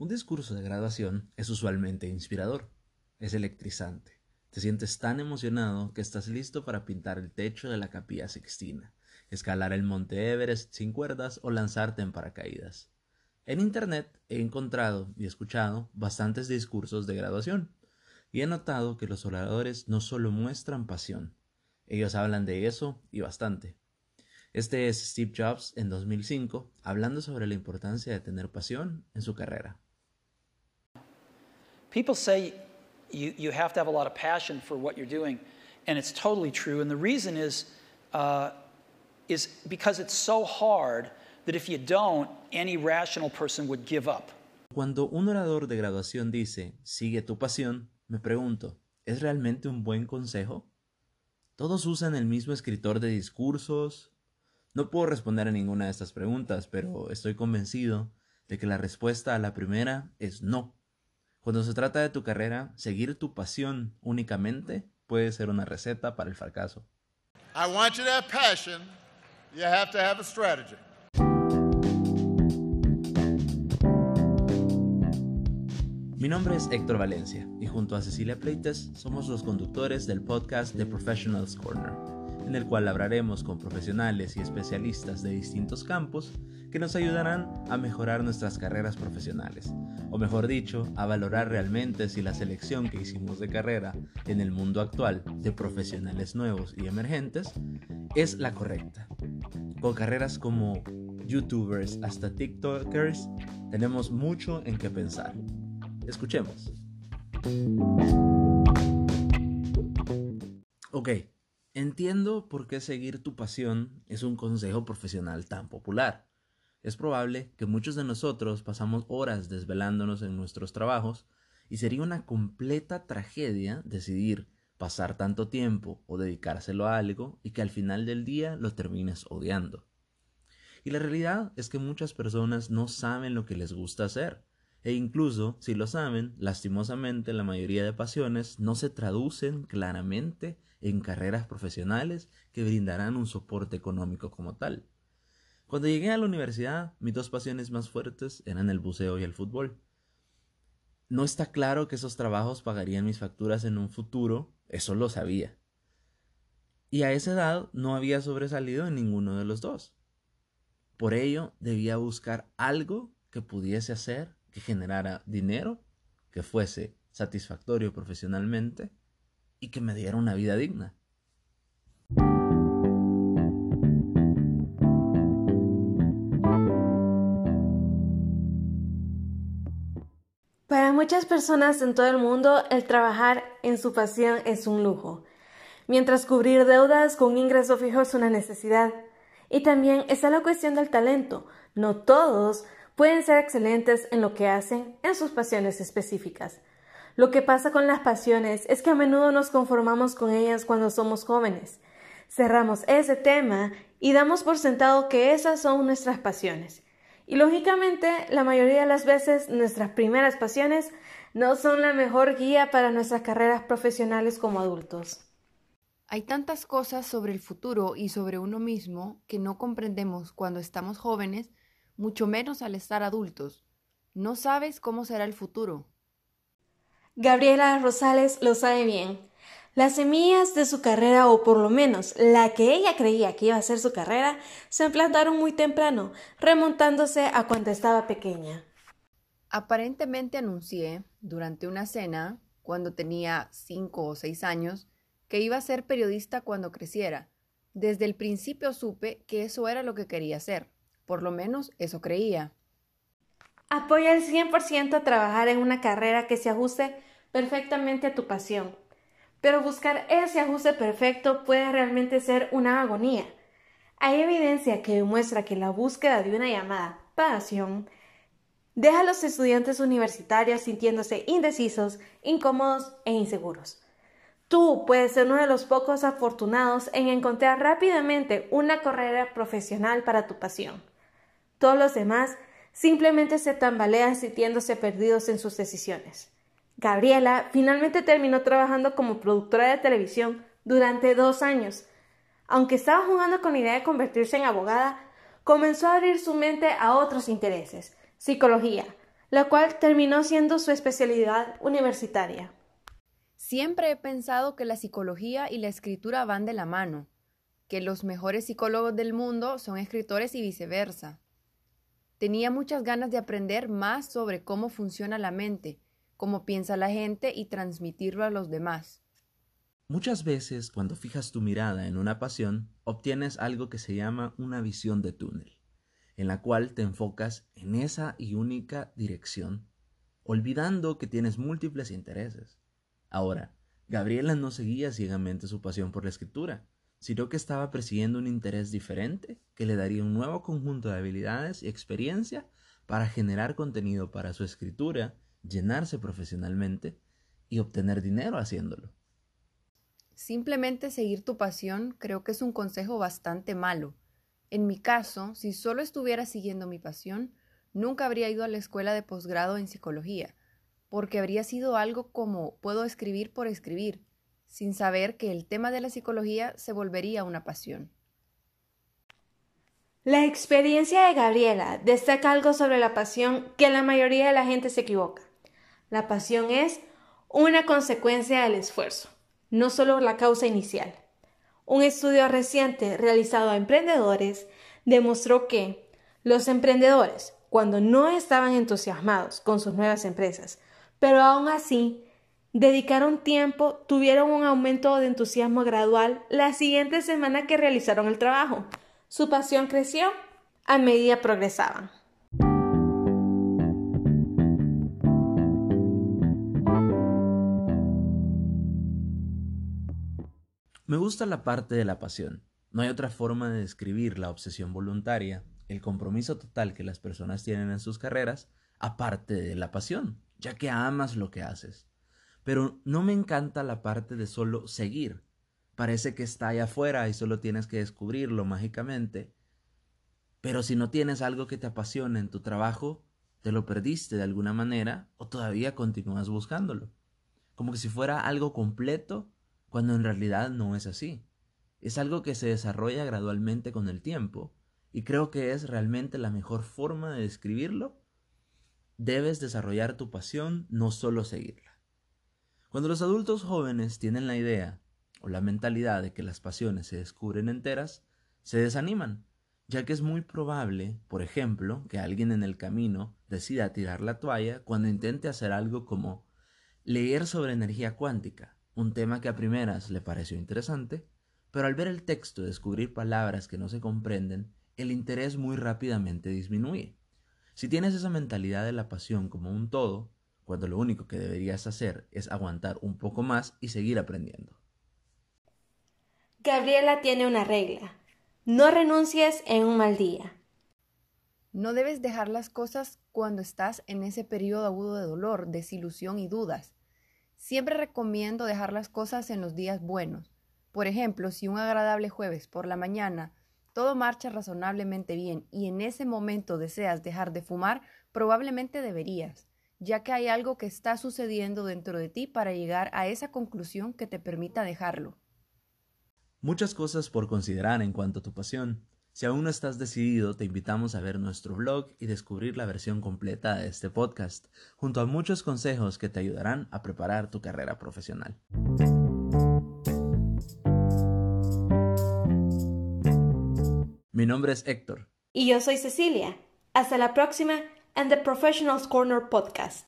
Un discurso de graduación es usualmente inspirador, es electrizante. Te sientes tan emocionado que estás listo para pintar el techo de la capilla sixtina, escalar el monte Everest sin cuerdas o lanzarte en paracaídas. En Internet he encontrado y escuchado bastantes discursos de graduación y he notado que los oradores no solo muestran pasión, ellos hablan de eso y bastante. Este es Steve Jobs en 2005 hablando sobre la importancia de tener pasión en su carrera. People say you, you have to have a lot of passion for what you're doing, and it's totally true. And the reason is, uh, is because it's so hard that if you don't, any rational person would give up. Cuando un orador de graduación dice, sigue tu pasión, me pregunto, ¿es realmente un buen consejo? Todos usan el mismo escritor de discursos. No puedo responder a ninguna de estas preguntas, pero estoy convencido de que la respuesta a la primera es no. Cuando se trata de tu carrera, seguir tu pasión únicamente puede ser una receta para el fracaso. I want you to have passion. You have to have a strategy. Mi nombre es Héctor Valencia y junto a Cecilia Pleites somos los conductores del podcast The Professionals Corner, en el cual hablaremos con profesionales y especialistas de distintos campos que nos ayudarán a mejorar nuestras carreras profesionales, o mejor dicho, a valorar realmente si la selección que hicimos de carrera en el mundo actual de profesionales nuevos y emergentes es la correcta. Con carreras como youtubers hasta tiktokers, tenemos mucho en qué pensar. Escuchemos. Ok, entiendo por qué seguir tu pasión es un consejo profesional tan popular. Es probable que muchos de nosotros pasamos horas desvelándonos en nuestros trabajos y sería una completa tragedia decidir pasar tanto tiempo o dedicárselo a algo y que al final del día lo termines odiando. Y la realidad es que muchas personas no saben lo que les gusta hacer e incluso, si lo saben, lastimosamente la mayoría de pasiones no se traducen claramente en carreras profesionales que brindarán un soporte económico como tal. Cuando llegué a la universidad, mis dos pasiones más fuertes eran el buceo y el fútbol. No está claro que esos trabajos pagarían mis facturas en un futuro, eso lo sabía. Y a esa edad no había sobresalido en ninguno de los dos. Por ello, debía buscar algo que pudiese hacer que generara dinero, que fuese satisfactorio profesionalmente y que me diera una vida digna. Para muchas personas en todo el mundo, el trabajar en su pasión es un lujo, mientras cubrir deudas con un ingreso fijo es una necesidad. Y también está la cuestión del talento. No todos pueden ser excelentes en lo que hacen en sus pasiones específicas. Lo que pasa con las pasiones es que a menudo nos conformamos con ellas cuando somos jóvenes. Cerramos ese tema y damos por sentado que esas son nuestras pasiones. Y lógicamente, la mayoría de las veces nuestras primeras pasiones no son la mejor guía para nuestras carreras profesionales como adultos. Hay tantas cosas sobre el futuro y sobre uno mismo que no comprendemos cuando estamos jóvenes mucho menos al estar adultos. No sabes cómo será el futuro. Gabriela Rosales lo sabe bien. Las semillas de su carrera, o por lo menos la que ella creía que iba a ser su carrera, se plantaron muy temprano, remontándose a cuando estaba pequeña. Aparentemente anuncié, durante una cena, cuando tenía cinco o seis años, que iba a ser periodista cuando creciera. Desde el principio supe que eso era lo que quería hacer. Por lo menos eso creía. Apoya al 100% a trabajar en una carrera que se ajuste perfectamente a tu pasión. Pero buscar ese ajuste perfecto puede realmente ser una agonía. Hay evidencia que demuestra que la búsqueda de una llamada pasión deja a los estudiantes universitarios sintiéndose indecisos, incómodos e inseguros. Tú puedes ser uno de los pocos afortunados en encontrar rápidamente una carrera profesional para tu pasión. Todos los demás simplemente se tambalean sintiéndose perdidos en sus decisiones. Gabriela finalmente terminó trabajando como productora de televisión durante dos años. Aunque estaba jugando con la idea de convertirse en abogada, comenzó a abrir su mente a otros intereses, psicología, la cual terminó siendo su especialidad universitaria. Siempre he pensado que la psicología y la escritura van de la mano, que los mejores psicólogos del mundo son escritores y viceversa. Tenía muchas ganas de aprender más sobre cómo funciona la mente, cómo piensa la gente y transmitirlo a los demás. Muchas veces cuando fijas tu mirada en una pasión, obtienes algo que se llama una visión de túnel, en la cual te enfocas en esa y única dirección, olvidando que tienes múltiples intereses. Ahora, Gabriela no seguía ciegamente su pasión por la escritura, sino que estaba persiguiendo un interés diferente que le daría un nuevo conjunto de habilidades y experiencia para generar contenido para su escritura, llenarse profesionalmente y obtener dinero haciéndolo. Simplemente seguir tu pasión creo que es un consejo bastante malo. En mi caso, si solo estuviera siguiendo mi pasión, nunca habría ido a la escuela de posgrado en psicología, porque habría sido algo como puedo escribir por escribir, sin saber que el tema de la psicología se volvería una pasión. La experiencia de Gabriela destaca algo sobre la pasión que la mayoría de la gente se equivoca. La pasión es una consecuencia del esfuerzo, no solo la causa inicial. Un estudio reciente realizado a emprendedores demostró que los emprendedores, cuando no estaban entusiasmados con sus nuevas empresas, pero aún así dedicaron tiempo, tuvieron un aumento de entusiasmo gradual la siguiente semana que realizaron el trabajo. Su pasión creció a medida progresaban. Me gusta la parte de la pasión. No hay otra forma de describir la obsesión voluntaria, el compromiso total que las personas tienen en sus carreras, aparte de la pasión, ya que amas lo que haces. Pero no me encanta la parte de solo seguir. Parece que está allá afuera y solo tienes que descubrirlo mágicamente. Pero si no tienes algo que te apasione en tu trabajo, te lo perdiste de alguna manera o todavía continúas buscándolo. Como que si fuera algo completo cuando en realidad no es así. Es algo que se desarrolla gradualmente con el tiempo y creo que es realmente la mejor forma de describirlo. Debes desarrollar tu pasión, no solo seguirla. Cuando los adultos jóvenes tienen la idea o la mentalidad de que las pasiones se descubren enteras, se desaniman, ya que es muy probable, por ejemplo, que alguien en el camino decida tirar la toalla cuando intente hacer algo como leer sobre energía cuántica, un tema que a primeras le pareció interesante, pero al ver el texto descubrir palabras que no se comprenden, el interés muy rápidamente disminuye. Si tienes esa mentalidad de la pasión como un todo, cuando lo único que deberías hacer es aguantar un poco más y seguir aprendiendo. Gabriela tiene una regla. No renuncies en un mal día. No debes dejar las cosas cuando estás en ese periodo agudo de dolor, desilusión y dudas. Siempre recomiendo dejar las cosas en los días buenos. Por ejemplo, si un agradable jueves por la mañana todo marcha razonablemente bien y en ese momento deseas dejar de fumar, probablemente deberías ya que hay algo que está sucediendo dentro de ti para llegar a esa conclusión que te permita dejarlo. Muchas cosas por considerar en cuanto a tu pasión. Si aún no estás decidido, te invitamos a ver nuestro blog y descubrir la versión completa de este podcast, junto a muchos consejos que te ayudarán a preparar tu carrera profesional. Mi nombre es Héctor. Y yo soy Cecilia. Hasta la próxima and the Professionals Corner podcast.